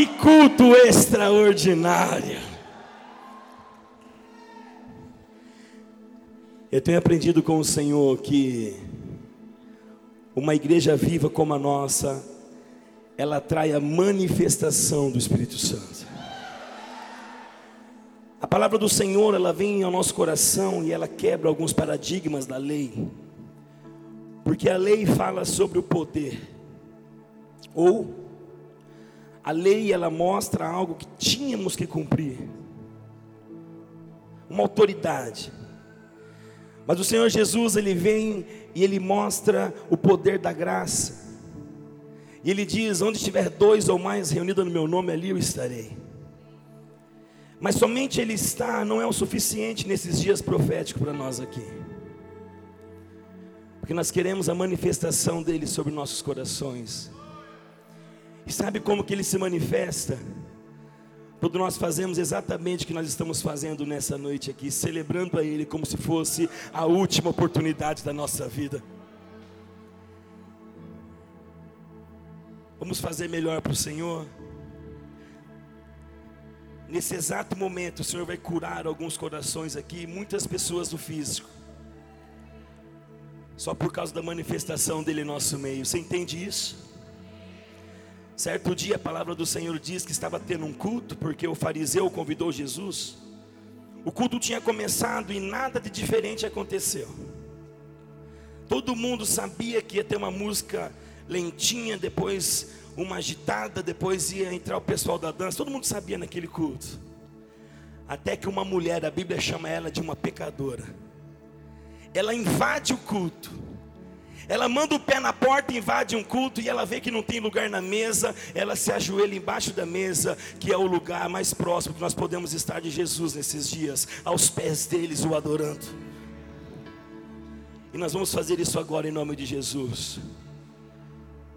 Que culto extraordinário. Eu tenho aprendido com o Senhor que uma igreja viva como a nossa, ela atrai a manifestação do Espírito Santo. A palavra do Senhor, ela vem ao nosso coração e ela quebra alguns paradigmas da lei. Porque a lei fala sobre o poder. Ou a lei ela mostra algo que tínhamos que cumprir. Uma autoridade. Mas o Senhor Jesus, ele vem e ele mostra o poder da graça. E ele diz: Onde estiver dois ou mais reunidos no meu nome, ali eu estarei. Mas somente ele está não é o suficiente nesses dias proféticos para nós aqui. Porque nós queremos a manifestação dele sobre nossos corações. E sabe como que ele se manifesta? Quando nós fazemos exatamente o que nós estamos fazendo nessa noite aqui, celebrando a Ele como se fosse a última oportunidade da nossa vida. Vamos fazer melhor para o Senhor. Nesse exato momento, o Senhor vai curar alguns corações aqui, muitas pessoas do físico, só por causa da manifestação dele em nosso meio. Você entende isso? Certo dia a palavra do Senhor diz que estava tendo um culto, porque o fariseu convidou Jesus. O culto tinha começado e nada de diferente aconteceu. Todo mundo sabia que ia ter uma música lentinha, depois uma agitada, depois ia entrar o pessoal da dança. Todo mundo sabia naquele culto. Até que uma mulher, a Bíblia chama ela de uma pecadora. Ela invade o culto ela manda o pé na porta, invade um culto e ela vê que não tem lugar na mesa. Ela se ajoelha embaixo da mesa, que é o lugar mais próximo que nós podemos estar de Jesus nesses dias, aos pés deles o adorando. E nós vamos fazer isso agora em nome de Jesus.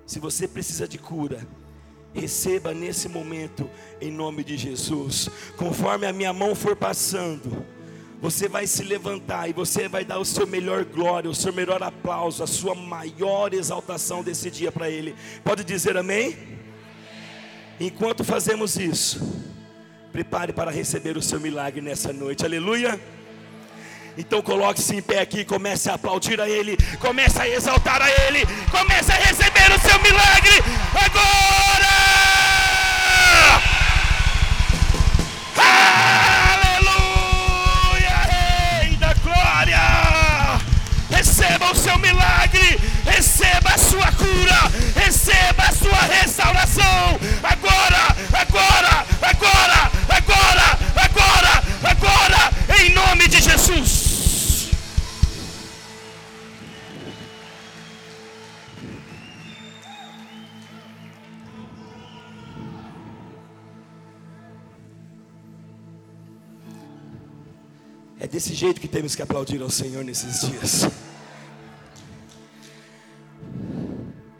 Se você precisa de cura, receba nesse momento em nome de Jesus. Conforme a minha mão for passando, você vai se levantar e você vai dar o seu melhor glória, o seu melhor aplauso, a sua maior exaltação desse dia para Ele. Pode dizer amém? Enquanto fazemos isso, prepare para receber o seu milagre nessa noite, aleluia. Então coloque-se em pé aqui, comece a aplaudir a Ele, comece a exaltar a Ele, comece a receber o seu milagre agora. Milagre, receba a sua cura, receba a sua restauração. Agora, agora, agora, agora, agora, agora, em nome de Jesus. É desse jeito que temos que aplaudir ao Senhor nesses dias.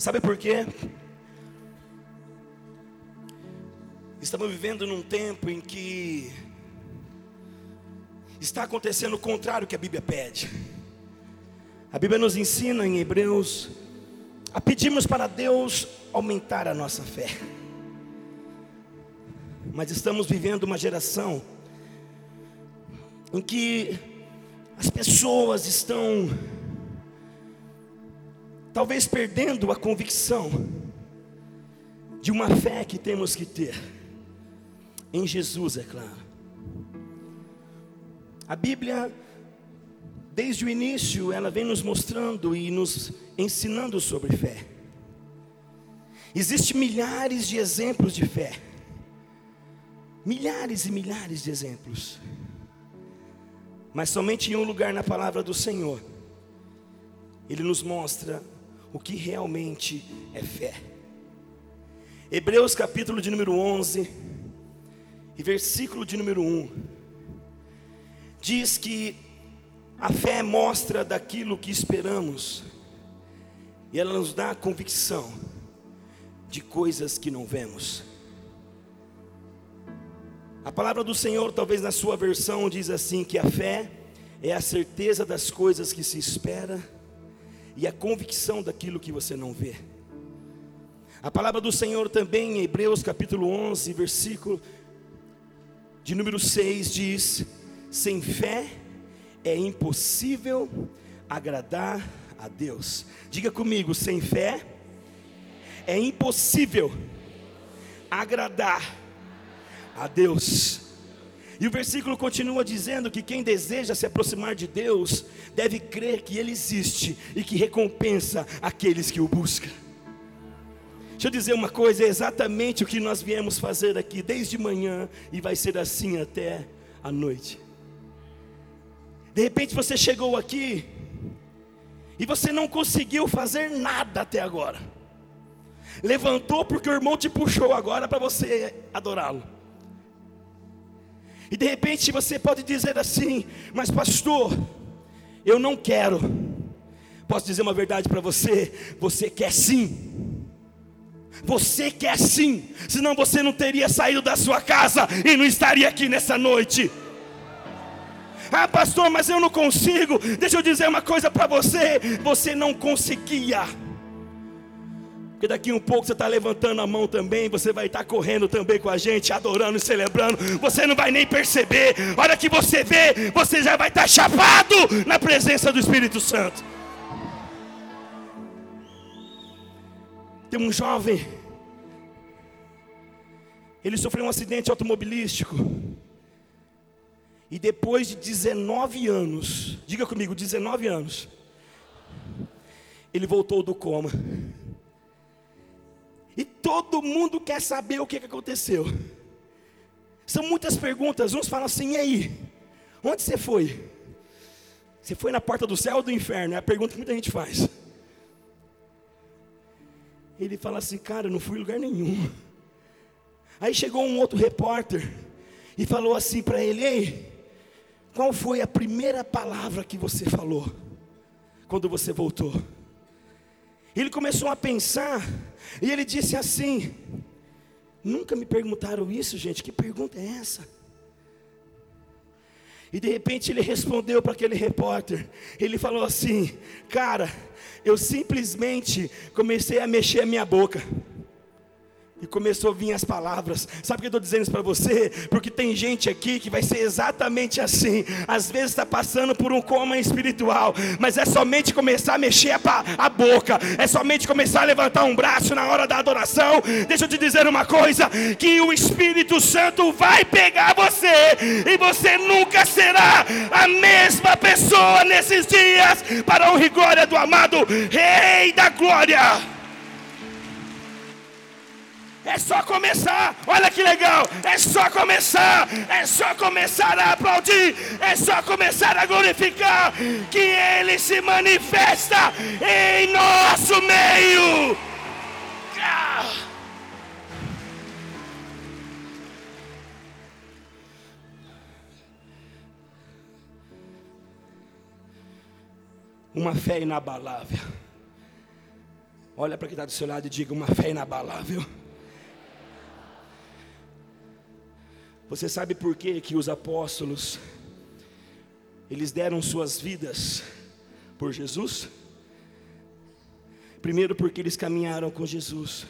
Sabe por quê? Estamos vivendo num tempo em que está acontecendo o contrário que a Bíblia pede. A Bíblia nos ensina em Hebreus a pedirmos para Deus aumentar a nossa fé. Mas estamos vivendo uma geração em que as pessoas estão talvez perdendo a convicção de uma fé que temos que ter em Jesus, é claro. A Bíblia, desde o início, ela vem nos mostrando e nos ensinando sobre fé. Existem milhares de exemplos de fé, milhares e milhares de exemplos, mas somente em um lugar na palavra do Senhor, Ele nos mostra o que realmente é fé. Hebreus capítulo de número 11 e versículo de número 1 diz que a fé mostra daquilo que esperamos e ela nos dá a convicção de coisas que não vemos. A palavra do Senhor, talvez na sua versão, diz assim: que a fé é a certeza das coisas que se espera e a convicção daquilo que você não vê. A palavra do Senhor também em Hebreus capítulo 11, versículo de número 6 diz: Sem fé é impossível agradar a Deus. Diga comigo, sem fé é impossível agradar a Deus. E o versículo continua dizendo que quem deseja se aproximar de Deus deve crer que Ele existe e que recompensa aqueles que o buscam. Deixa eu dizer uma coisa, é exatamente o que nós viemos fazer aqui desde manhã e vai ser assim até a noite. De repente você chegou aqui e você não conseguiu fazer nada até agora. Levantou porque o irmão te puxou agora para você adorá-lo. E de repente você pode dizer assim: Mas, pastor, eu não quero. Posso dizer uma verdade para você? Você quer sim. Você quer sim, senão você não teria saído da sua casa e não estaria aqui nessa noite. Ah, pastor, mas eu não consigo. Deixa eu dizer uma coisa para você: você não conseguia. Porque daqui um pouco você está levantando a mão também, você vai estar tá correndo também com a gente, adorando e celebrando. Você não vai nem perceber. A hora que você vê, você já vai estar tá chapado na presença do Espírito Santo. Tem um jovem, ele sofreu um acidente automobilístico. E depois de 19 anos, diga comigo, 19 anos, ele voltou do coma. E todo mundo quer saber o que, aconteceu. São muitas perguntas. Uns falam assim: e aí? Onde você foi? Você foi na porta do céu ou do inferno? É a pergunta que muita gente faz. Ele fala assim: cara, eu não fui em lugar nenhum. Aí chegou um outro repórter e falou assim para ele: ei, qual foi a primeira palavra que você falou quando você voltou? Ele começou a pensar e ele disse assim: Nunca me perguntaram isso, gente. Que pergunta é essa? E de repente ele respondeu para aquele repórter. Ele falou assim: Cara, eu simplesmente comecei a mexer a minha boca. E começou a vir as palavras. Sabe por que eu estou dizendo isso para você? Porque tem gente aqui que vai ser exatamente assim. Às vezes está passando por um coma espiritual, mas é somente começar a mexer a, a boca, é somente começar a levantar um braço na hora da adoração. Deixa eu te dizer uma coisa: que o Espírito Santo vai pegar você, e você nunca será a mesma pessoa nesses dias, para a honra e glória do amado Rei da Glória. É só começar, olha que legal. É só começar, é só começar a aplaudir, é só começar a glorificar que Ele se manifesta em nosso meio. Uma fé inabalável. Olha para quem está do seu lado e diga: uma fé inabalável. Você sabe por que que os apóstolos eles deram suas vidas por Jesus? Primeiro porque eles caminharam com Jesus.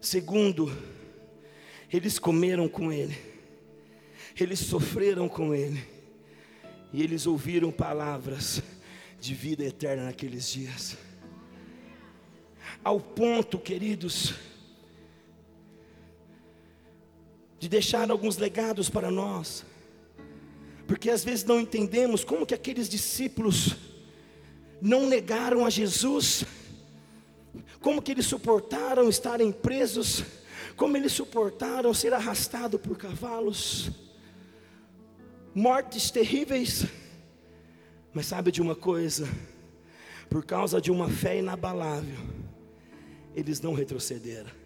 Segundo, eles comeram com ele. Eles sofreram com ele. E eles ouviram palavras de vida eterna naqueles dias. Ao ponto, queridos, de deixar alguns legados para nós, porque às vezes não entendemos como que aqueles discípulos não negaram a Jesus, como que eles suportaram estarem presos, como eles suportaram ser arrastados por cavalos, mortes terríveis, mas sabe de uma coisa, por causa de uma fé inabalável, eles não retrocederam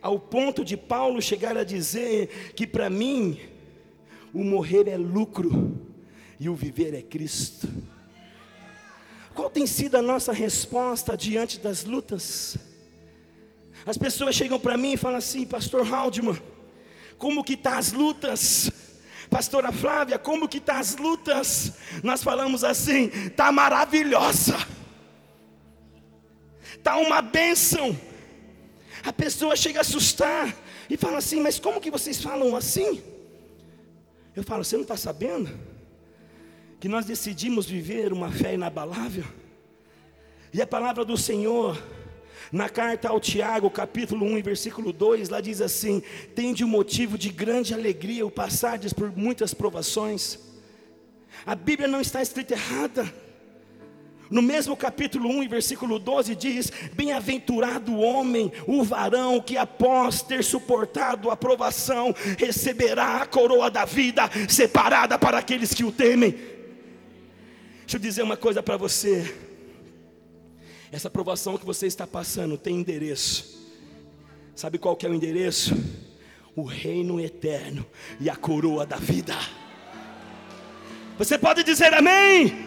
ao ponto de Paulo chegar a dizer que para mim o morrer é lucro e o viver é Cristo. Qual tem sido a nossa resposta diante das lutas? As pessoas chegam para mim e falam assim, Pastor Haldeman, como que tá as lutas? Pastora Flávia, como que tá as lutas? Nós falamos assim, tá maravilhosa. Está uma bênção. A pessoa chega a assustar e fala assim: Mas como que vocês falam assim? Eu falo: Você não está sabendo? Que nós decidimos viver uma fé inabalável. E a palavra do Senhor, na carta ao Tiago, capítulo 1, versículo 2, lá diz assim: Tende um motivo de grande alegria o passardes por muitas provações. A Bíblia não está escrita errada. No mesmo capítulo 1, versículo 12, diz: Bem-aventurado o homem, o varão, que após ter suportado a provação, receberá a coroa da vida, separada para aqueles que o temem. Deixa eu dizer uma coisa para você. Essa provação que você está passando tem endereço. Sabe qual que é o endereço? O reino eterno e a coroa da vida. Você pode dizer amém?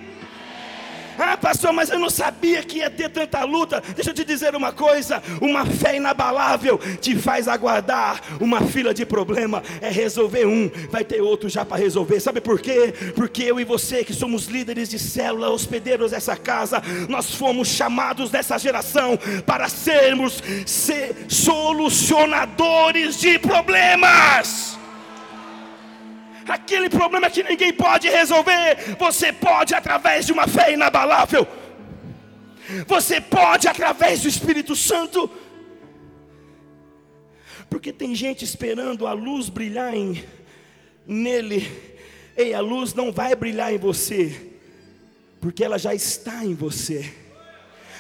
Ah, pastor, mas eu não sabia que ia ter tanta luta. Deixa eu te dizer uma coisa: uma fé inabalável te faz aguardar uma fila de problema. É resolver um, vai ter outro já para resolver. Sabe por quê? Porque eu e você, que somos líderes de célula, hospedeiros dessa casa, nós fomos chamados dessa geração para sermos ser solucionadores de problemas. Aquele problema que ninguém pode resolver, você pode através de uma fé inabalável. Você pode através do Espírito Santo. Porque tem gente esperando a luz brilhar em, nele. Ei, a luz não vai brilhar em você, porque ela já está em você.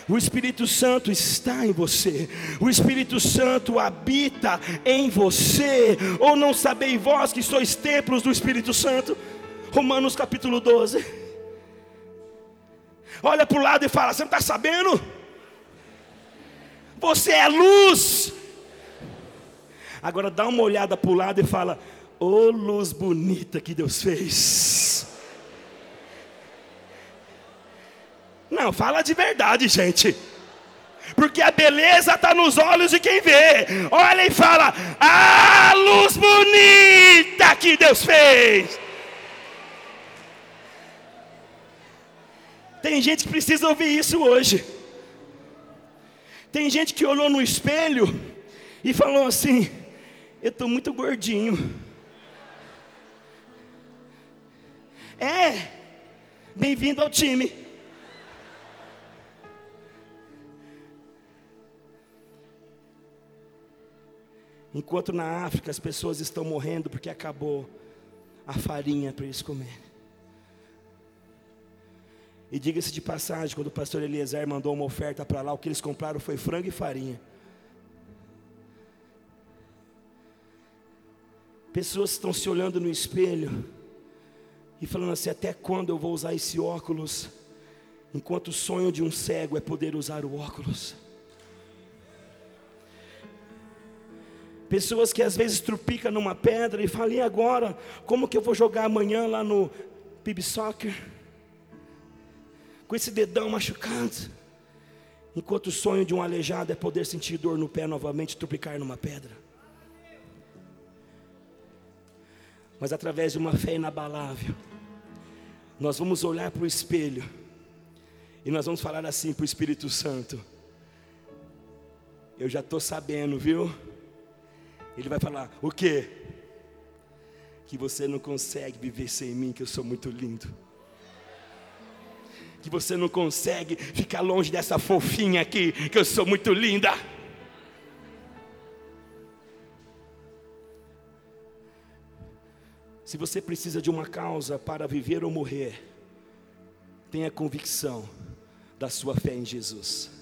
O Espírito Santo está em você, o Espírito Santo habita em você. Ou não sabeis vós que sois templos do Espírito Santo? Romanos capítulo 12. Olha para o lado e fala: Você não está sabendo? Você é luz. Agora dá uma olhada para o lado e fala: Ô oh, luz bonita que Deus fez. Não, fala de verdade, gente. Porque a beleza está nos olhos de quem vê. Olha e fala: a luz bonita que Deus fez. Tem gente que precisa ouvir isso hoje. Tem gente que olhou no espelho e falou assim: Eu estou muito gordinho. É, bem-vindo ao time. Enquanto na África as pessoas estão morrendo porque acabou a farinha para eles comerem. E diga-se de passagem, quando o pastor Eliezer mandou uma oferta para lá, o que eles compraram foi frango e farinha. Pessoas estão se olhando no espelho e falando assim: até quando eu vou usar esse óculos? Enquanto o sonho de um cego é poder usar o óculos. Pessoas que às vezes trupicam numa pedra e falam, e agora? Como que eu vou jogar amanhã lá no PIB Soccer? Com esse dedão machucado. Enquanto o sonho de um aleijado é poder sentir dor no pé novamente, trupicar numa pedra. Mas através de uma fé inabalável, nós vamos olhar para o espelho e nós vamos falar assim para o Espírito Santo: Eu já estou sabendo, viu? Ele vai falar: O que? Que você não consegue viver sem mim, que eu sou muito lindo. Que você não consegue ficar longe dessa fofinha aqui, que eu sou muito linda. Se você precisa de uma causa para viver ou morrer, tenha convicção da sua fé em Jesus.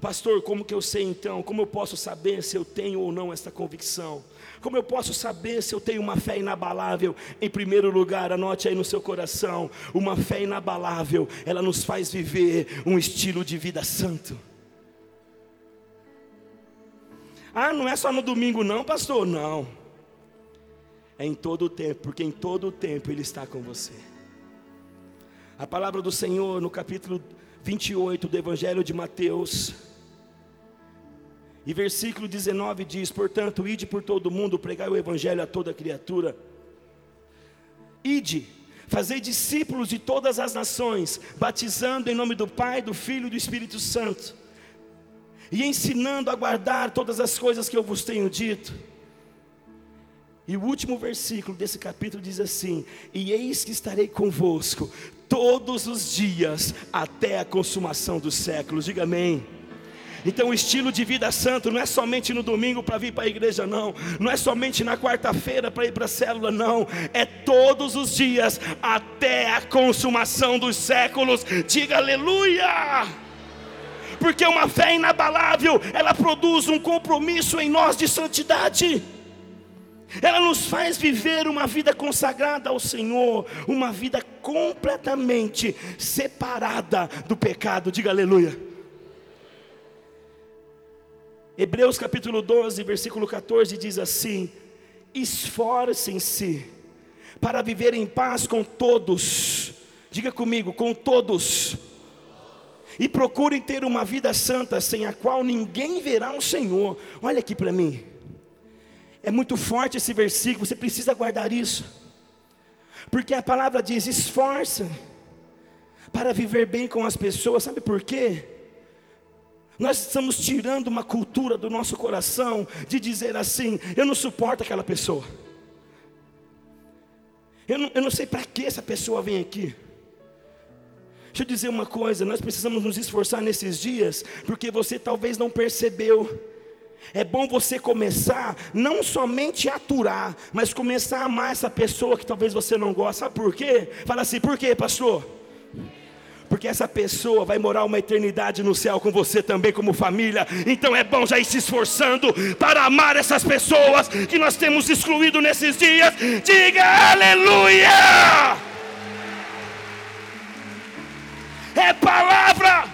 Pastor, como que eu sei então? Como eu posso saber se eu tenho ou não essa convicção? Como eu posso saber se eu tenho uma fé inabalável? Em primeiro lugar, anote aí no seu coração: uma fé inabalável, ela nos faz viver um estilo de vida santo. Ah, não é só no domingo, não, pastor? Não. É em todo o tempo, porque em todo o tempo Ele está com você. A palavra do Senhor, no capítulo 28 do Evangelho de Mateus, e versículo 19 diz: Portanto, ide por todo mundo, pregai o evangelho a toda criatura. Ide, Fazei discípulos de todas as nações, batizando em nome do Pai, do Filho e do Espírito Santo, e ensinando a guardar todas as coisas que eu vos tenho dito. E o último versículo desse capítulo diz assim: E eis que estarei convosco todos os dias até a consumação dos séculos. Diga amém. Então, o estilo de vida santo não é somente no domingo para vir para a igreja, não. Não é somente na quarta-feira para ir para a célula, não. É todos os dias até a consumação dos séculos. Diga aleluia! Porque uma fé inabalável, ela produz um compromisso em nós de santidade. Ela nos faz viver uma vida consagrada ao Senhor, uma vida completamente separada do pecado. Diga aleluia. Hebreus capítulo 12, versículo 14 diz assim: Esforcem-se para viver em paz com todos. Diga comigo, com todos. E procurem ter uma vida santa, sem a qual ninguém verá o Senhor. Olha aqui para mim. É muito forte esse versículo, você precisa guardar isso. Porque a palavra diz: esforça para viver bem com as pessoas. Sabe por quê? Nós estamos tirando uma cultura do nosso coração de dizer assim: eu não suporto aquela pessoa. Eu não, eu não sei para que essa pessoa vem aqui. Deixa eu dizer uma coisa: nós precisamos nos esforçar nesses dias, porque você talvez não percebeu. É bom você começar, não somente a aturar, mas começar a amar essa pessoa que talvez você não gosta. Sabe por quê? Fala assim: por quê, pastor? Porque essa pessoa vai morar uma eternidade no céu com você também, como família. Então é bom já ir se esforçando para amar essas pessoas que nós temos excluído nesses dias. Diga aleluia! É palavra.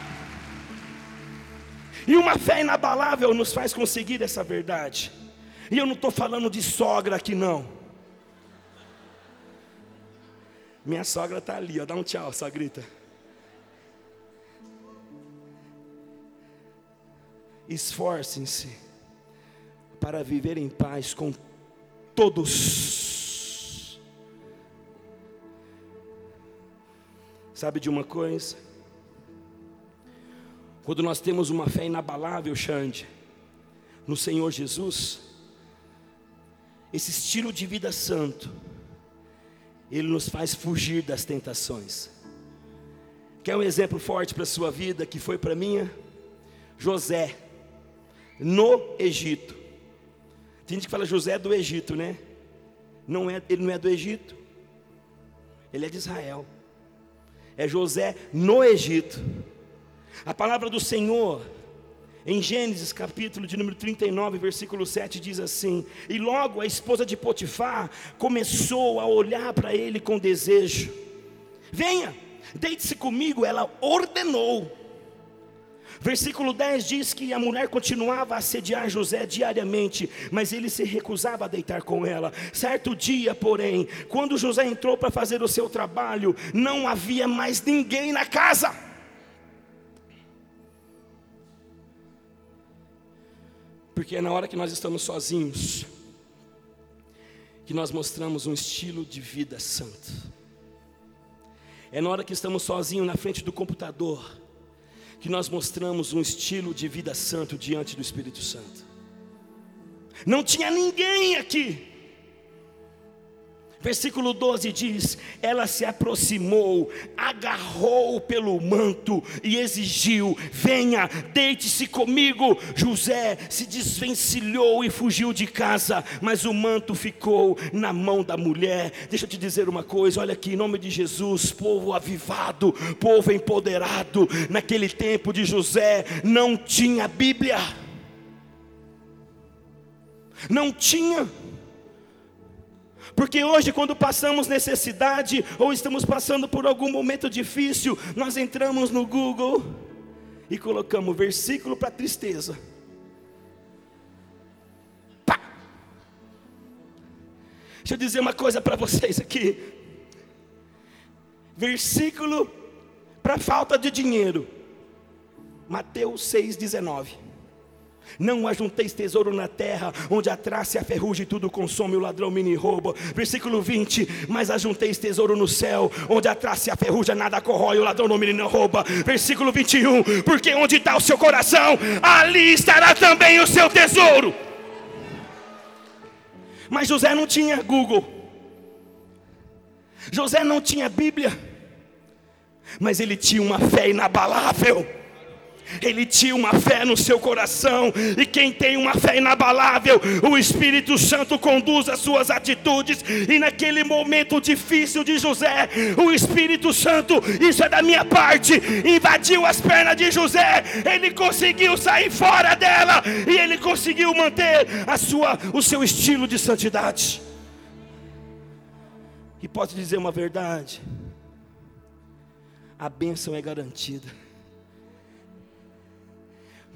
E uma fé inabalável nos faz conseguir essa verdade. E eu não estou falando de sogra aqui, não. Minha sogra está ali, ó. Dá um tchau, grita. Esforcem-se para viver em paz com todos. Sabe de uma coisa? Quando nós temos uma fé inabalável, Xande, no Senhor Jesus, esse estilo de vida santo, ele nos faz fugir das tentações. Quer um exemplo forte para a sua vida, que foi para a minha? José no Egito. Tem gente que fala José é do Egito, né? Não é, ele não é do Egito. Ele é de Israel. É José no Egito. A palavra do Senhor em Gênesis capítulo de número 39, versículo 7 diz assim: E logo a esposa de Potifar começou a olhar para ele com desejo. Venha, deite-se comigo, ela ordenou. Versículo 10 diz que a mulher continuava a assediar José diariamente, mas ele se recusava a deitar com ela. Certo dia, porém, quando José entrou para fazer o seu trabalho, não havia mais ninguém na casa. Porque é na hora que nós estamos sozinhos que nós mostramos um estilo de vida santo. É na hora que estamos sozinhos na frente do computador que nós mostramos um estilo de vida santo diante do Espírito Santo. Não tinha ninguém aqui. Versículo 12 diz: Ela se aproximou, agarrou pelo manto e exigiu: Venha, deite-se comigo. José se desvencilhou e fugiu de casa, mas o manto ficou na mão da mulher. Deixa eu te dizer uma coisa: olha aqui, em nome de Jesus, povo avivado, povo empoderado. Naquele tempo de José não tinha Bíblia, não tinha. Porque hoje, quando passamos necessidade ou estamos passando por algum momento difícil, nós entramos no Google e colocamos versículo para tristeza. Pá! Deixa eu dizer uma coisa para vocês aqui. Versículo para falta de dinheiro. Mateus 6,19. Não ajunteis tesouro na terra, onde a traça e a ferrugem tudo consome, o ladrão mini rouba. Versículo 20: Mas ajunteis tesouro no céu, onde a traça e a ferrugem nada corrói, o ladrão não menino rouba. Versículo 21: Porque onde está o seu coração, ali estará também o seu tesouro. Mas José não tinha Google, José não tinha Bíblia, mas ele tinha uma fé inabalável ele tinha uma fé no seu coração, e quem tem uma fé inabalável, o Espírito Santo conduz as suas atitudes, e naquele momento difícil de José, o Espírito Santo, isso é da minha parte, invadiu as pernas de José, ele conseguiu sair fora dela, e ele conseguiu manter a sua, o seu estilo de santidade. E posso dizer uma verdade: a bênção é garantida.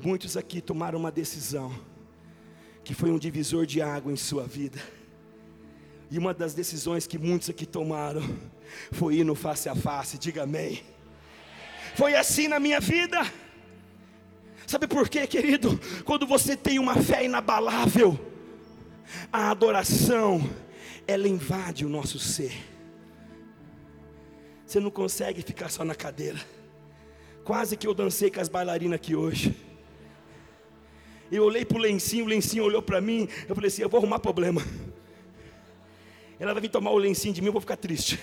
Muitos aqui tomaram uma decisão que foi um divisor de água em sua vida. E uma das decisões que muitos aqui tomaram foi ir no face a face, diga amém. Foi assim na minha vida. Sabe por quê, querido? Quando você tem uma fé inabalável, a adoração, ela invade o nosso ser. Você não consegue ficar só na cadeira. Quase que eu dancei com as bailarinas aqui hoje. Eu olhei para o lencinho, o lencinho olhou para mim. Eu falei assim: eu vou arrumar problema. Ela vai vir tomar o lencinho de mim, eu vou ficar triste.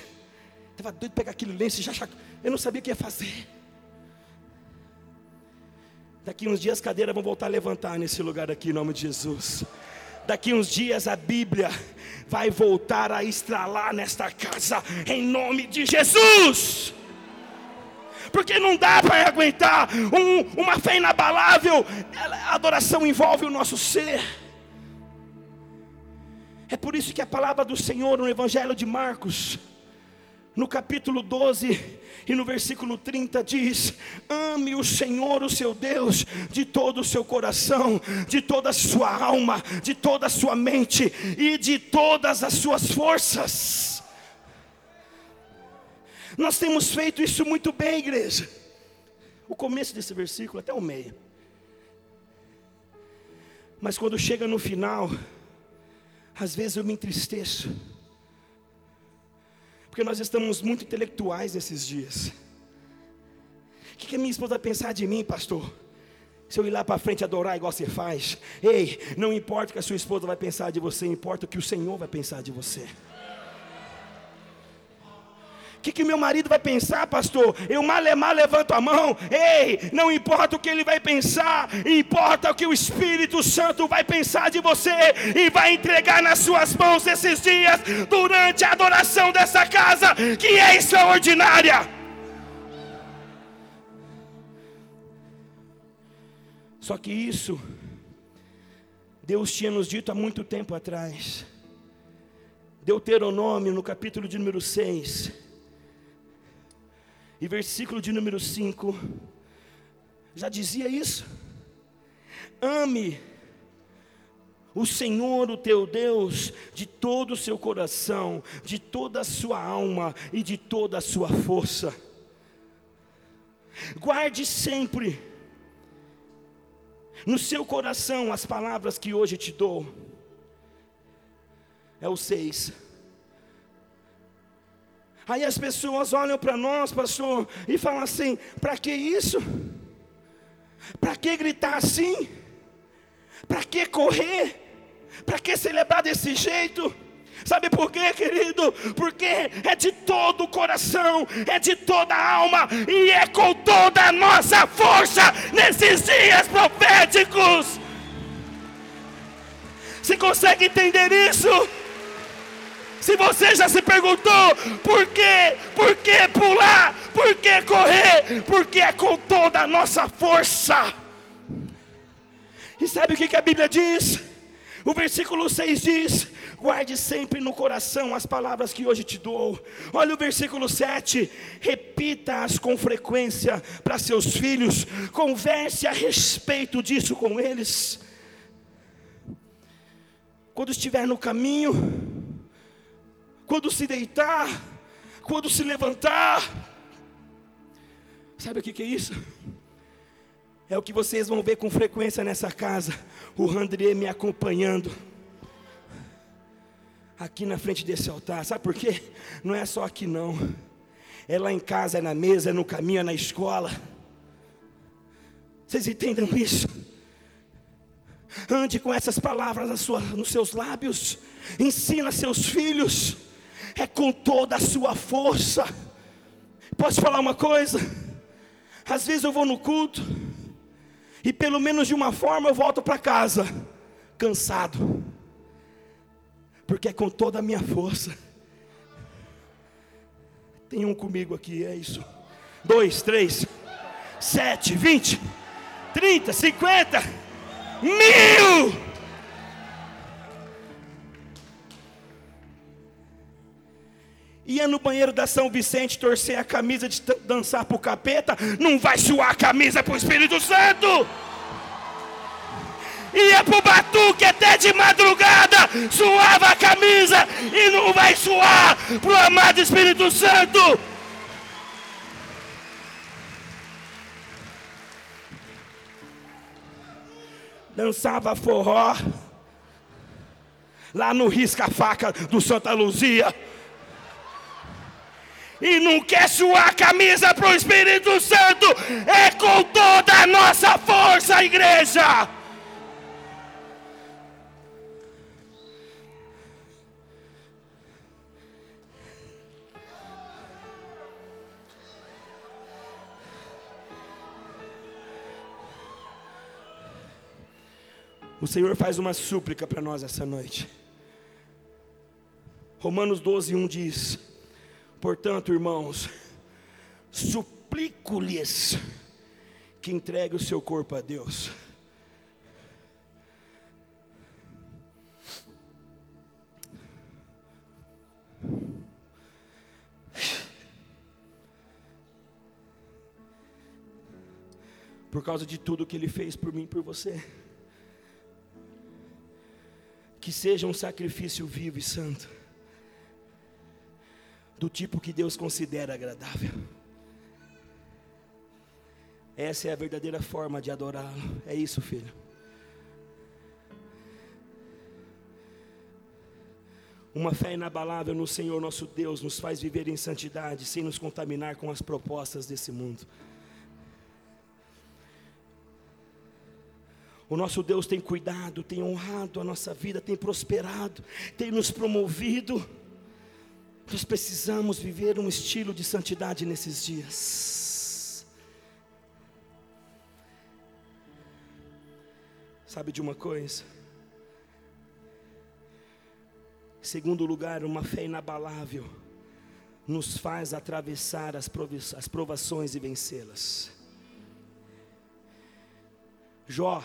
Estava doido pegar aquele lenço e já, já. Eu não sabia o que ia fazer. Daqui uns dias as cadeiras vão voltar a levantar nesse lugar aqui, em nome de Jesus. Daqui uns dias a Bíblia vai voltar a estralar nesta casa, em nome de Jesus porque não dá para aguentar um, uma fé inabalável. A adoração envolve o nosso ser. É por isso que a palavra do Senhor no Evangelho de Marcos, no capítulo 12 e no versículo 30 diz: Ame o Senhor, o seu Deus, de todo o seu coração, de toda a sua alma, de toda a sua mente e de todas as suas forças. Nós temos feito isso muito bem, igreja. O começo desse versículo até o meio. Mas quando chega no final, às vezes eu me entristeço. Porque nós estamos muito intelectuais esses dias. O que, que a minha esposa vai pensar de mim, pastor? Se eu ir lá para frente adorar igual você faz. Ei, não importa o que a sua esposa vai pensar de você, importa o que o Senhor vai pensar de você. Que, que meu marido vai pensar, pastor? Eu malemar levanto a mão. Ei, não importa o que ele vai pensar, importa o que o Espírito Santo vai pensar de você e vai entregar nas suas mãos esses dias durante a adoração dessa casa, que é extraordinária. Só que isso, Deus tinha nos dito há muito tempo atrás. Deuteronômio, no capítulo de número 6 e versículo de número 5, já dizia isso. Ame o Senhor, o teu Deus, de todo o seu coração, de toda a sua alma e de toda a sua força. Guarde sempre no seu coração as palavras que hoje te dou. É o 6 Aí as pessoas olham para nós, pastor, e falam assim: para que isso? Para que gritar assim? Para que correr? Para que celebrar desse jeito? Sabe por quê, querido? Porque é de todo o coração, é de toda a alma e é com toda a nossa força nesses dias proféticos. Você consegue entender isso? Se você já se perguntou por quê, por que pular, por que correr, porque é com toda a nossa força. E sabe o que, que a Bíblia diz? O versículo 6 diz: guarde sempre no coração as palavras que hoje te dou. Olha o versículo 7, repita-as com frequência para seus filhos, converse a respeito disso com eles. Quando estiver no caminho, quando se deitar, quando se levantar. Sabe o que, é isso? É o que vocês vão ver com frequência nessa casa. O Randré me acompanhando. Aqui na frente desse altar. Sabe por quê? Não é só aqui não. É lá em casa, é na mesa, é no caminho, é na escola. Vocês entendem isso? Ande com essas palavras nos seus lábios. Ensina seus filhos. É com toda a sua força. Posso falar uma coisa? Às vezes eu vou no culto e pelo menos de uma forma eu volto para casa cansado, porque é com toda a minha força. Tem um comigo aqui, é isso. Dois, três, sete, vinte, trinta, cinquenta, mil. Ia no banheiro da São Vicente torcer a camisa de dançar para o capeta, não vai suar a camisa para o Espírito Santo. Ia para o batuque até de madrugada, suava a camisa e não vai suar para o amado Espírito Santo. Dançava forró lá no risca-faca do Santa Luzia e não quer suar a camisa para o Espírito Santo, é com toda a nossa força, igreja. O Senhor faz uma súplica para nós essa noite. Romanos 12, 1 diz: Portanto, irmãos, suplico-lhes que entregue o seu corpo a Deus. Por causa de tudo que Ele fez por mim e por você. Que seja um sacrifício vivo e santo do tipo que Deus considera agradável. Essa é a verdadeira forma de adorá-lo. É isso, filho. Uma fé inabalável no Senhor nosso Deus nos faz viver em santidade, sem nos contaminar com as propostas desse mundo. O nosso Deus tem cuidado, tem honrado a nossa vida, tem prosperado, tem nos promovido. Nós precisamos viver um estilo de santidade nesses dias. Sabe de uma coisa? Segundo lugar, uma fé inabalável nos faz atravessar as provações e vencê-las. Jó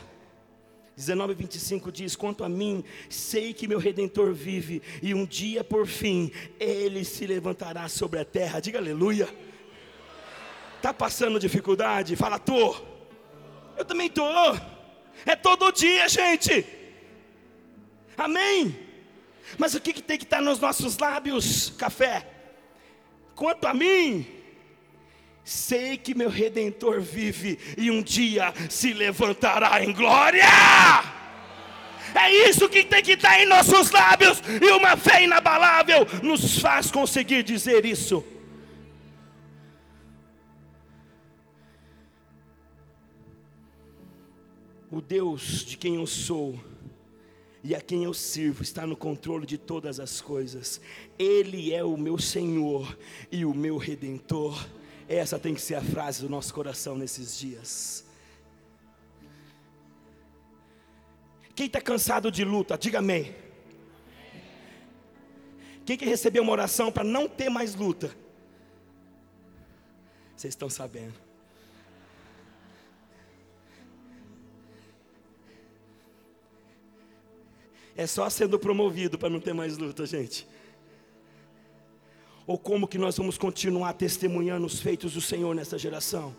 19, 25 diz: Quanto a mim, sei que meu redentor vive, e um dia por fim ele se levantará sobre a terra. Diga aleluia. Está passando dificuldade? Fala, tô. Eu também tô. É todo dia, gente. Amém. Mas o que, que tem que estar nos nossos lábios? Café. Quanto a mim, Sei que meu redentor vive e um dia se levantará em glória. É isso que tem que estar em nossos lábios, e uma fé inabalável nos faz conseguir dizer isso. O Deus de quem eu sou e a quem eu sirvo está no controle de todas as coisas. Ele é o meu Senhor e o meu redentor. Essa tem que ser a frase do nosso coração nesses dias. Quem está cansado de luta, diga amém. Quem quer receber uma oração para não ter mais luta? Vocês estão sabendo. É só sendo promovido para não ter mais luta, gente. Ou como que nós vamos continuar testemunhando os feitos do Senhor nessa geração?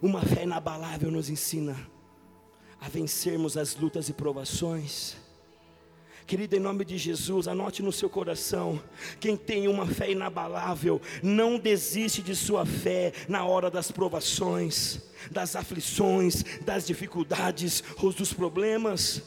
Uma fé inabalável nos ensina a vencermos as lutas e provações. Querido, em nome de Jesus, anote no seu coração: quem tem uma fé inabalável, não desiste de sua fé na hora das provações, das aflições, das dificuldades ou dos problemas.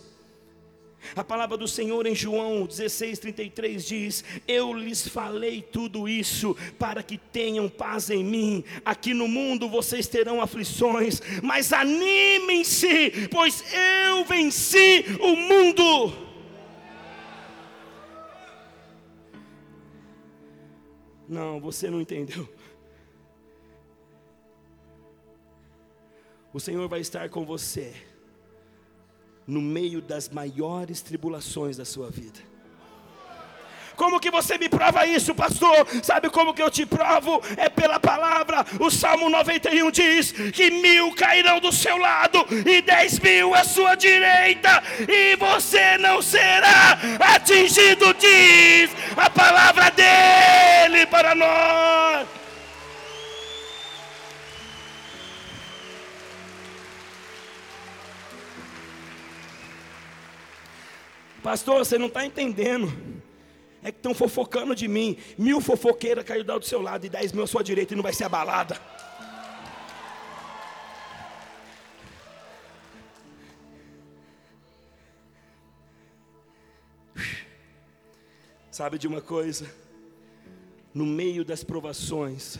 A palavra do Senhor em João 16:33 diz: Eu lhes falei tudo isso para que tenham paz em mim. Aqui no mundo vocês terão aflições, mas animem-se, pois eu venci o mundo. Não, você não entendeu. O Senhor vai estar com você no meio das maiores tribulações da sua vida. Como que você me prova isso, pastor? Sabe como que eu te provo? É pela palavra. O Salmo 91 diz que mil cairão do seu lado e dez mil à sua direita, e você não será atingido, diz a palavra dele para nós. Pastor, você não está entendendo é que estão fofocando de mim. Mil fofoqueiras caíram do seu lado e dez mil à sua direita e não vai ser abalada. Sabe de uma coisa? No meio das provações,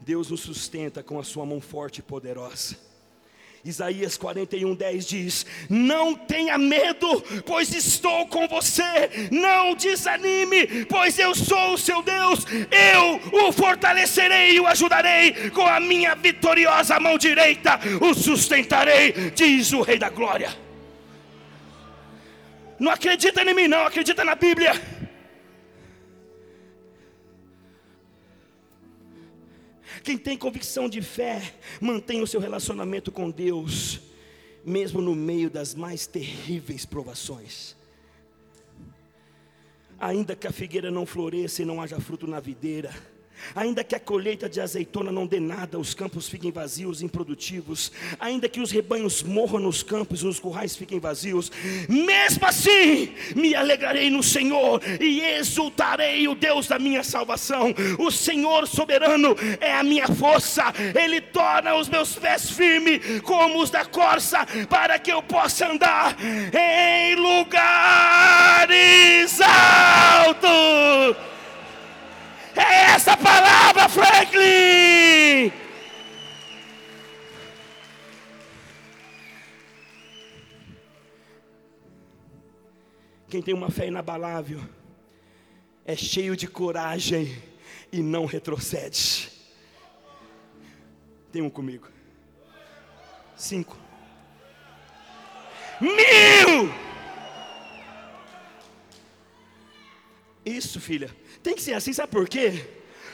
Deus nos sustenta com a sua mão forte e poderosa. Isaías 41, 10 diz: Não tenha medo, pois estou com você. Não desanime, pois eu sou o seu Deus. Eu o fortalecerei e o ajudarei com a minha vitoriosa mão direita. O sustentarei, diz o Rei da Glória. Não acredita em mim, não, acredita na Bíblia. Quem tem convicção de fé, mantém o seu relacionamento com Deus, mesmo no meio das mais terríveis provações. Ainda que a figueira não floresça e não haja fruto na videira, Ainda que a colheita de azeitona não dê nada, os campos fiquem vazios improdutivos, ainda que os rebanhos morram nos campos e os currais fiquem vazios, mesmo assim me alegrarei no Senhor e exultarei o Deus da minha salvação. O Senhor soberano é a minha força, Ele torna os meus pés firmes como os da corça, para que eu possa andar em lugares altos. É essa palavra, Franklin! Quem tem uma fé inabalável é cheio de coragem e não retrocede. Tem um comigo. Cinco. Mil! Isso, filha tem que ser assim, sabe por quê?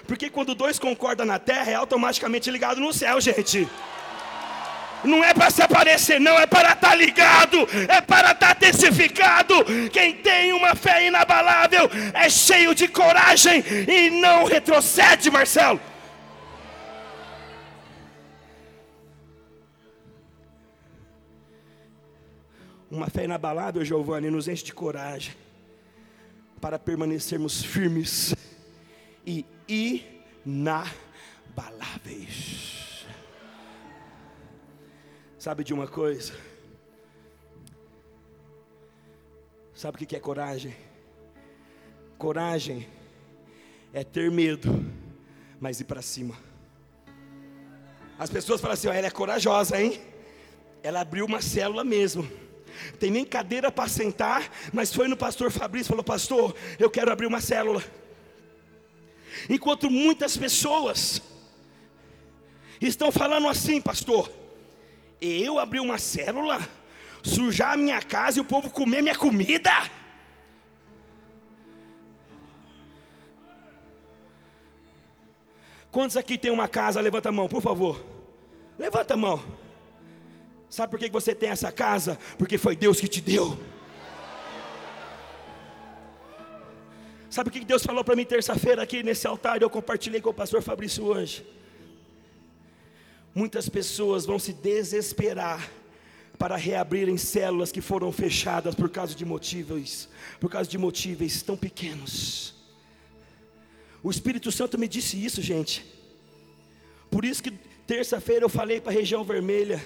Porque quando dois concordam na terra, é automaticamente ligado no céu, gente. Não é para se aparecer, não, é para estar tá ligado, é para estar tá testificado. Quem tem uma fé inabalável é cheio de coragem e não retrocede, Marcelo. Uma fé inabalável, Giovanni, nos enche de coragem para permanecermos firmes e inabaláveis. Sabe de uma coisa? Sabe o que é coragem? Coragem é ter medo, mas ir para cima. As pessoas falam assim: ó, ela é corajosa, hein? Ela abriu uma célula mesmo tem nem cadeira para sentar, mas foi no pastor Fabrício e falou: Pastor, eu quero abrir uma célula. Enquanto muitas pessoas estão falando assim, pastor, eu abrir uma célula, sujar a minha casa e o povo comer minha comida. Quantos aqui tem uma casa? Levanta a mão, por favor. Levanta a mão. Sabe por que você tem essa casa? Porque foi Deus que te deu. Sabe o que Deus falou para mim terça-feira aqui nesse altar? Eu compartilhei com o pastor Fabrício hoje. Muitas pessoas vão se desesperar para reabrirem células que foram fechadas por causa de motivos, por causa de motivos tão pequenos. O Espírito Santo me disse isso, gente. Por isso que terça-feira eu falei para a região vermelha,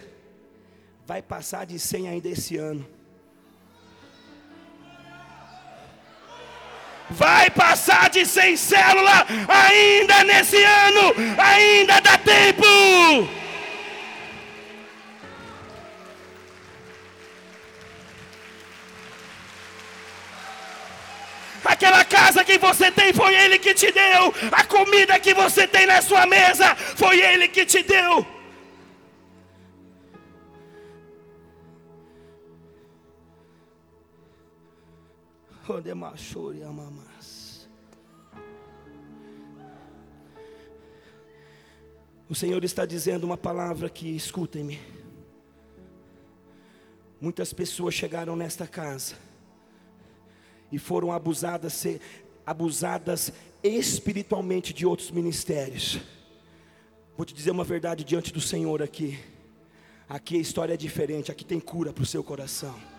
vai passar de 100 ainda esse ano. Vai passar de 100 células ainda nesse ano, ainda dá tempo. Aquela casa que você tem foi Ele que te deu. A comida que você tem na sua mesa foi Ele que te deu. O Senhor está dizendo uma palavra que escutem-me. Muitas pessoas chegaram nesta casa e foram abusadas, abusadas espiritualmente de outros ministérios. Vou te dizer uma verdade diante do Senhor aqui. Aqui a história é diferente, aqui tem cura para o seu coração.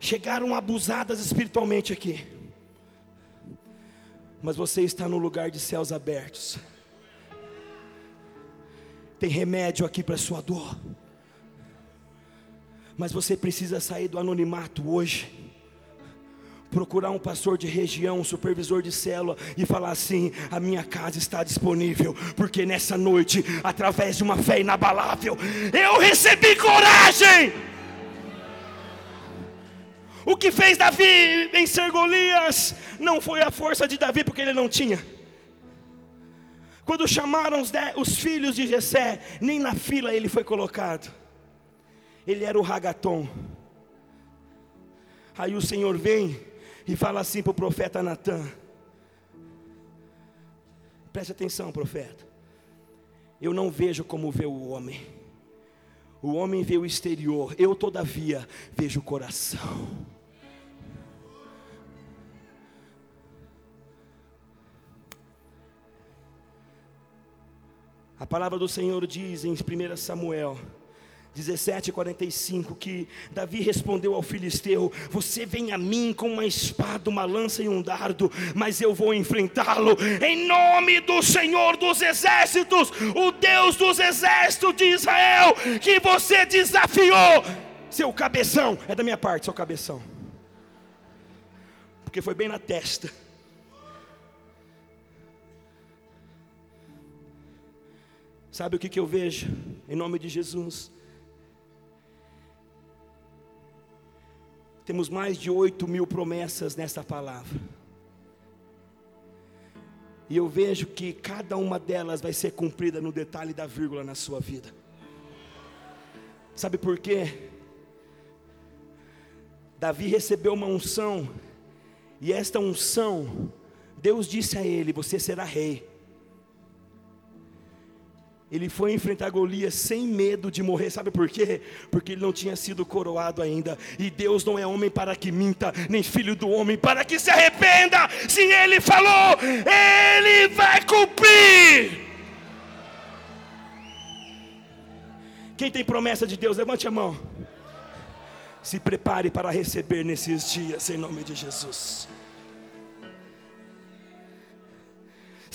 Chegaram abusadas espiritualmente aqui, mas você está no lugar de céus abertos. Tem remédio aqui para sua dor. Mas você precisa sair do anonimato hoje. Procurar um pastor de região, um supervisor de célula e falar assim: a minha casa está disponível, porque nessa noite, através de uma fé inabalável, eu recebi coragem. O que fez Davi vencer Golias não foi a força de Davi, porque ele não tinha. Quando chamaram os, os filhos de Jessé, nem na fila ele foi colocado ele era o ragaton. Aí o Senhor vem e fala assim para o profeta Natan: Preste atenção, profeta. Eu não vejo como vê o homem. O homem vê o exterior, eu todavia vejo o coração. A palavra do Senhor diz em 1 Samuel 17:45 que Davi respondeu ao filisteu: Você vem a mim com uma espada, uma lança e um dardo, mas eu vou enfrentá-lo em nome do Senhor dos exércitos, o Deus dos exércitos de Israel, que você desafiou. Seu cabeção, é da minha parte, seu cabeção. Porque foi bem na testa. Sabe o que, que eu vejo? Em nome de Jesus Temos mais de oito mil promessas nessa palavra. E eu vejo que cada uma delas vai ser cumprida no detalhe da vírgula na sua vida. Sabe por quê? Davi recebeu uma unção, e esta unção, Deus disse a ele: Você será rei. Ele foi enfrentar Golias sem medo de morrer, sabe por quê? Porque ele não tinha sido coroado ainda. E Deus não é homem para que minta, nem filho do homem para que se arrependa. Se ele falou, ele vai cumprir. Quem tem promessa de Deus, levante a mão. Se prepare para receber nesses dias, em nome de Jesus.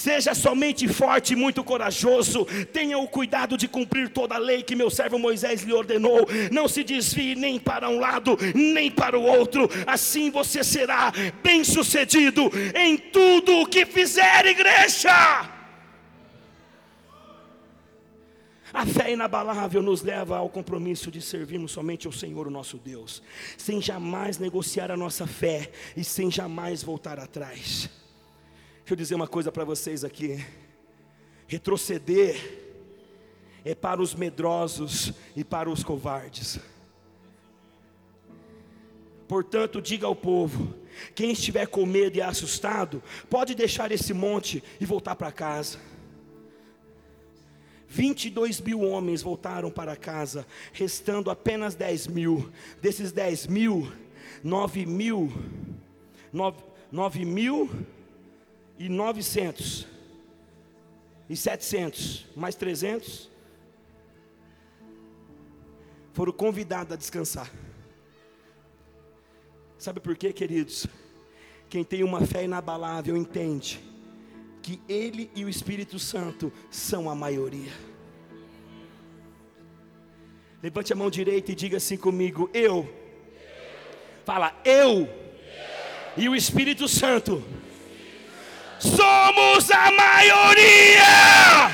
Seja somente forte e muito corajoso. Tenha o cuidado de cumprir toda a lei que meu servo Moisés lhe ordenou. Não se desvie nem para um lado, nem para o outro. Assim você será bem-sucedido em tudo o que fizer, igreja. A fé inabalável nos leva ao compromisso de servirmos somente ao Senhor, o nosso Deus, sem jamais negociar a nossa fé e sem jamais voltar atrás. Eu dizer uma coisa para vocês aqui. Retroceder é para os medrosos e para os covardes. Portanto, diga ao povo: quem estiver com medo e assustado, pode deixar esse monte e voltar para casa. 22 mil homens voltaram para casa, restando apenas 10 mil. Desses 10 mil, 9 mil, 9, 9 mil e 900 e 700 mais 300 foram convidados a descansar. Sabe por quê, queridos? Quem tem uma fé inabalável entende que Ele e o Espírito Santo são a maioria. Levante a mão direita e diga assim comigo: Eu. Fala, eu. E o Espírito Santo. Somos a maioria.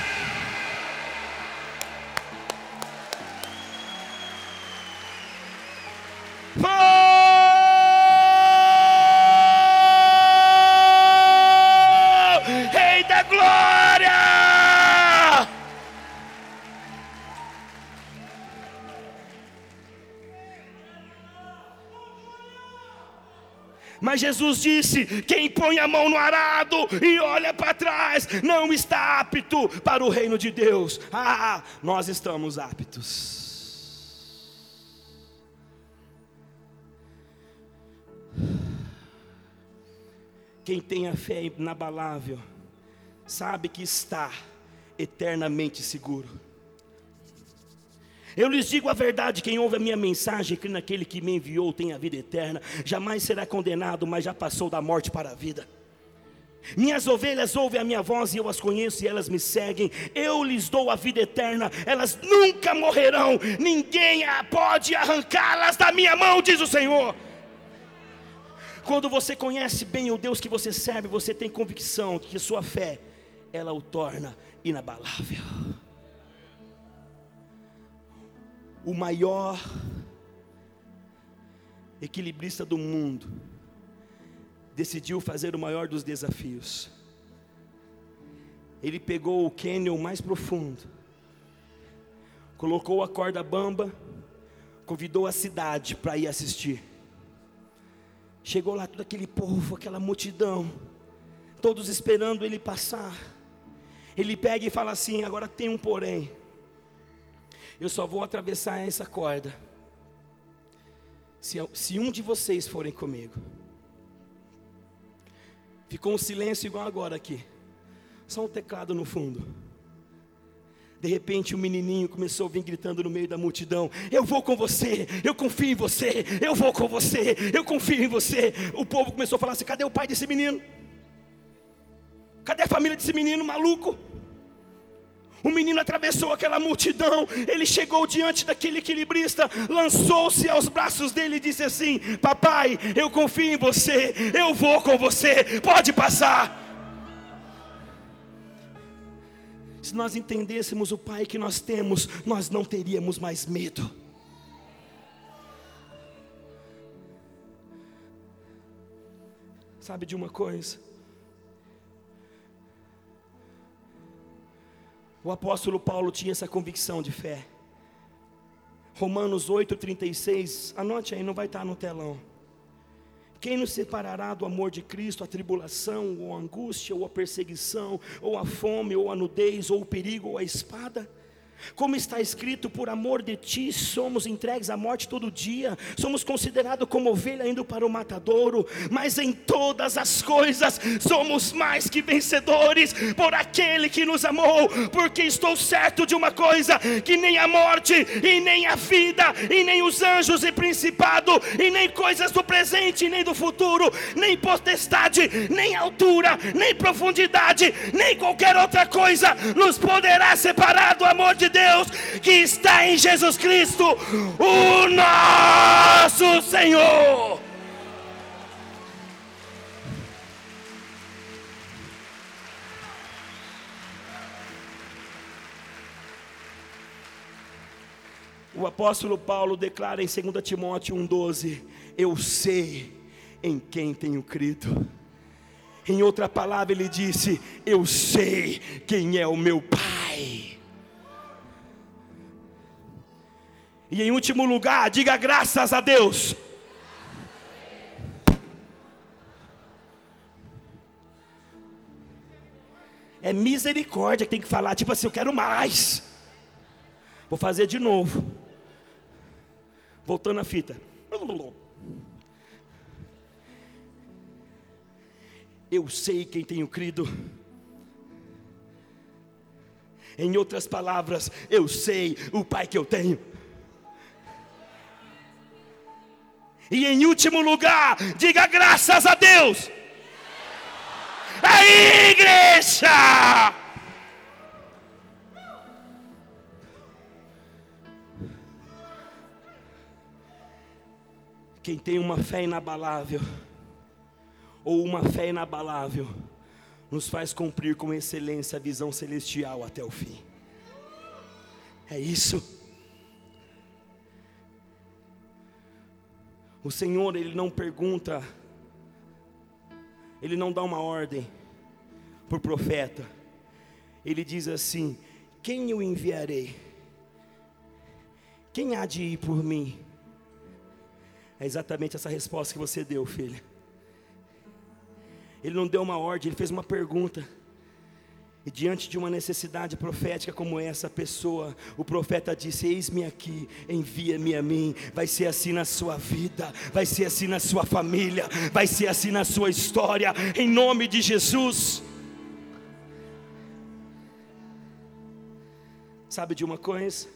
Jesus disse: quem põe a mão no arado e olha para trás, não está apto para o reino de Deus. Ah, nós estamos aptos. Quem tem a fé inabalável, sabe que está eternamente seguro. Eu lhes digo a verdade: quem ouve a minha mensagem, que naquele que me enviou tem a vida eterna, jamais será condenado, mas já passou da morte para a vida. Minhas ovelhas ouvem a minha voz e eu as conheço e elas me seguem. Eu lhes dou a vida eterna, elas nunca morrerão, ninguém pode arrancá-las da minha mão, diz o Senhor. Quando você conhece bem o Deus que você serve, você tem convicção de que sua fé, ela o torna inabalável o maior equilibrista do mundo, decidiu fazer o maior dos desafios. Ele pegou o cânion mais profundo, colocou a corda bamba, convidou a cidade para ir assistir. Chegou lá todo aquele povo, aquela multidão, todos esperando ele passar. Ele pega e fala assim: agora tem um porém. Eu só vou atravessar essa corda se, se um de vocês forem comigo. Ficou um silêncio igual agora aqui. Só um teclado no fundo. De repente, o um menininho começou a vir gritando no meio da multidão: Eu vou com você, eu confio em você, eu vou com você, eu confio em você. O povo começou a falar assim: Cadê o pai desse menino? Cadê a família desse menino maluco? O menino atravessou aquela multidão, ele chegou diante daquele equilibrista, lançou-se aos braços dele e disse assim: Papai, eu confio em você, eu vou com você, pode passar. Se nós entendêssemos o Pai que nós temos, nós não teríamos mais medo. Sabe de uma coisa? O apóstolo Paulo tinha essa convicção de fé. Romanos 8,36, anote aí, não vai estar no telão. Quem nos separará do amor de Cristo? A tribulação, ou a angústia, ou a perseguição, ou a fome, ou a nudez, ou o perigo, ou a espada? Como está escrito, por amor de ti somos entregues à morte todo dia, somos considerados como ovelha indo para o matadouro, mas em todas as coisas somos mais que vencedores por aquele que nos amou, porque estou certo de uma coisa: que nem a morte, e nem a vida, e nem os anjos e principado, e nem coisas do presente, nem do futuro, nem potestade, nem altura, nem profundidade, nem qualquer outra coisa nos poderá separar do amor de Deus que está em Jesus Cristo, o nosso Senhor. O apóstolo Paulo declara em 2 Timóteo 1,12: Eu sei em quem tenho crido. Em outra palavra, ele disse: Eu sei quem é o meu Pai. E em último lugar, diga graças a Deus. É misericórdia que tem que falar, tipo assim, eu quero mais. Vou fazer de novo. Voltando à fita. Eu sei quem tenho crido. Em outras palavras, eu sei o Pai que eu tenho. E em último lugar, diga graças a Deus. A igreja. Quem tem uma fé inabalável, ou uma fé inabalável, nos faz cumprir com excelência a visão celestial até o fim. É isso. O Senhor, Ele não pergunta, Ele não dá uma ordem para o profeta, Ele diz assim: Quem eu enviarei? Quem há de ir por mim? É exatamente essa resposta que você deu, filha. Ele não deu uma ordem, ele fez uma pergunta. E diante de uma necessidade profética como essa pessoa, o profeta disse: Eis-me aqui, envia-me a mim. Vai ser assim na sua vida, vai ser assim na sua família, vai ser assim na sua história, em nome de Jesus. Sabe de uma coisa?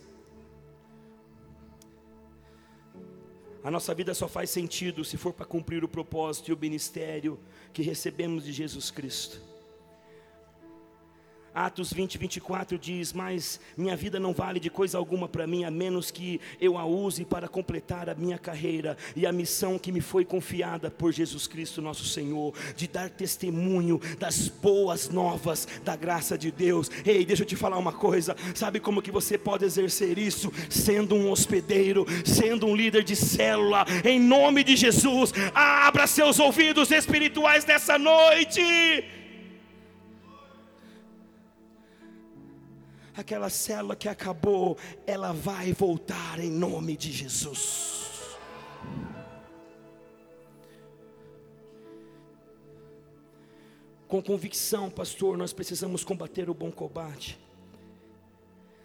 A nossa vida só faz sentido se for para cumprir o propósito e o ministério que recebemos de Jesus Cristo. Atos 20, 24 diz: Mas minha vida não vale de coisa alguma para mim, a menos que eu a use para completar a minha carreira e a missão que me foi confiada por Jesus Cristo, nosso Senhor, de dar testemunho das boas novas da graça de Deus. Ei, deixa eu te falar uma coisa: sabe como que você pode exercer isso? Sendo um hospedeiro, sendo um líder de célula, em nome de Jesus, abra seus ouvidos espirituais nessa noite. Aquela célula que acabou, ela vai voltar em nome de Jesus. Com convicção, pastor, nós precisamos combater o bom combate.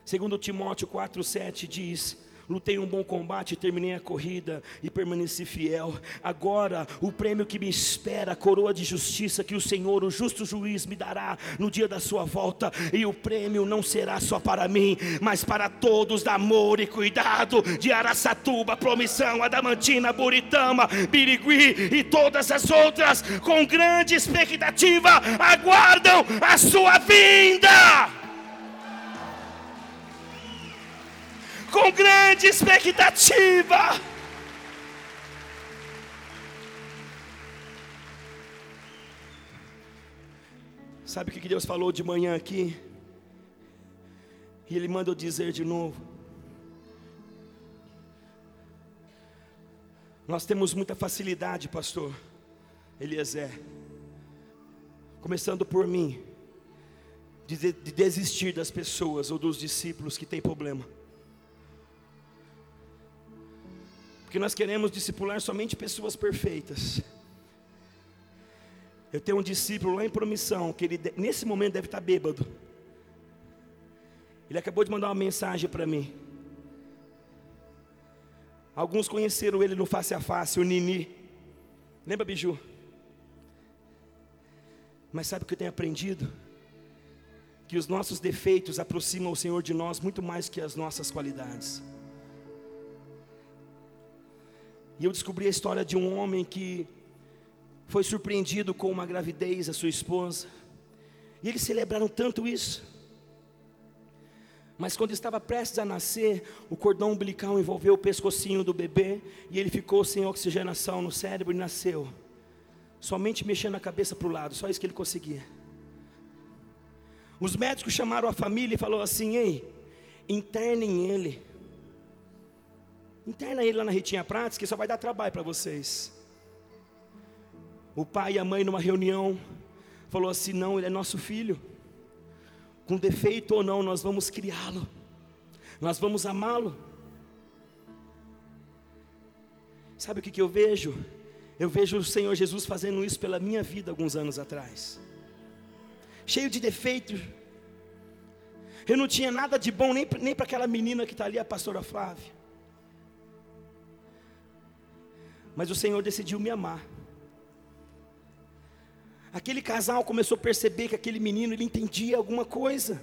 Segundo Timóteo 4:7 diz: lutei um bom combate, terminei a corrida e permaneci fiel. Agora, o prêmio que me espera, a coroa de justiça que o Senhor, o justo juiz, me dará no dia da sua volta, e o prêmio não será só para mim, mas para todos da amor e cuidado de Araçatuba, Promissão, Adamantina, Buritama, Birigui e todas as outras, com grande expectativa, aguardam a sua vinda. Com grande expectativa. Sabe o que Deus falou de manhã aqui? E Ele manda eu dizer de novo. Nós temos muita facilidade, pastor Eliezer, começando por mim, de, de desistir das pessoas ou dos discípulos que têm problema. Porque nós queremos discipular somente pessoas perfeitas. Eu tenho um discípulo lá em promissão, que ele nesse momento deve estar bêbado. Ele acabou de mandar uma mensagem para mim. Alguns conheceram ele no face a face, o Nini. Lembra, Biju? Mas sabe o que eu tenho aprendido? Que os nossos defeitos aproximam o Senhor de nós muito mais que as nossas qualidades. E eu descobri a história de um homem que foi surpreendido com uma gravidez, a sua esposa. E eles celebraram tanto isso. Mas quando estava prestes a nascer, o cordão umbilical envolveu o pescocinho do bebê e ele ficou sem oxigenação no cérebro e nasceu. Somente mexendo a cabeça para o lado, só isso que ele conseguia. Os médicos chamaram a família e falou assim: "Ei, internem ele Interna ele lá na Ritinha Prates, que só vai dar trabalho para vocês. O pai e a mãe, numa reunião, falou assim: não, ele é nosso filho. Com defeito ou não, nós vamos criá-lo. Nós vamos amá-lo. Sabe o que, que eu vejo? Eu vejo o Senhor Jesus fazendo isso pela minha vida alguns anos atrás. Cheio de defeitos. Eu não tinha nada de bom nem, nem para aquela menina que está ali, a pastora Flávia. Mas o Senhor decidiu me amar. Aquele casal começou a perceber que aquele menino ele entendia alguma coisa.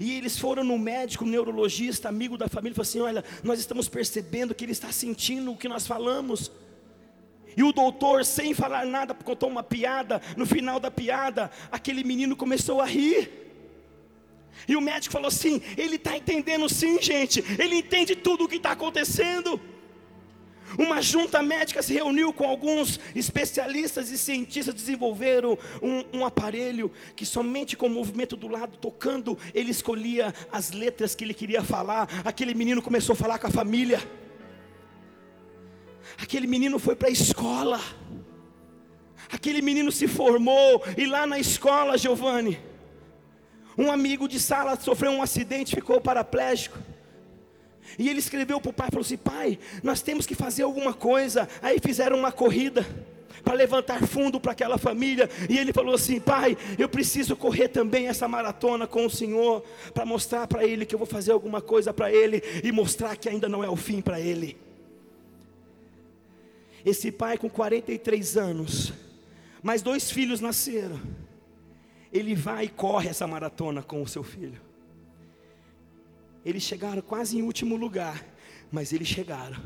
E eles foram no médico, neurologista, amigo da família, falou assim: Olha, nós estamos percebendo que ele está sentindo o que nós falamos. E o doutor, sem falar nada, contou uma piada. No final da piada, aquele menino começou a rir. E o médico falou assim: Ele está entendendo sim, gente. Ele entende tudo o que está acontecendo. Uma junta médica se reuniu com alguns especialistas e cientistas, desenvolveram um, um, aparelho que somente com o movimento do lado, tocando, ele escolhia as letras que ele queria falar. Aquele menino começou a falar com a família. Aquele menino foi para a escola. Aquele menino se formou, e lá na escola, Giovanni, um amigo de sala sofreu um acidente, ficou paraplégico. E ele escreveu para o pai, falou assim: pai, nós temos que fazer alguma coisa. Aí fizeram uma corrida para levantar fundo para aquela família. E ele falou assim: pai, eu preciso correr também essa maratona com o Senhor para mostrar para ele que eu vou fazer alguma coisa para ele e mostrar que ainda não é o fim para ele. Esse pai com 43 anos, mais dois filhos nasceram. Ele vai e corre essa maratona com o seu filho. Eles chegaram quase em último lugar, mas eles chegaram.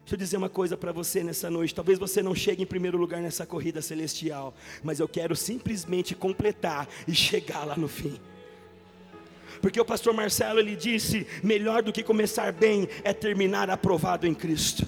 Deixa eu dizer uma coisa para você nessa noite. Talvez você não chegue em primeiro lugar nessa corrida celestial, mas eu quero simplesmente completar e chegar lá no fim. Porque o pastor Marcelo ele disse: melhor do que começar bem é terminar aprovado em Cristo.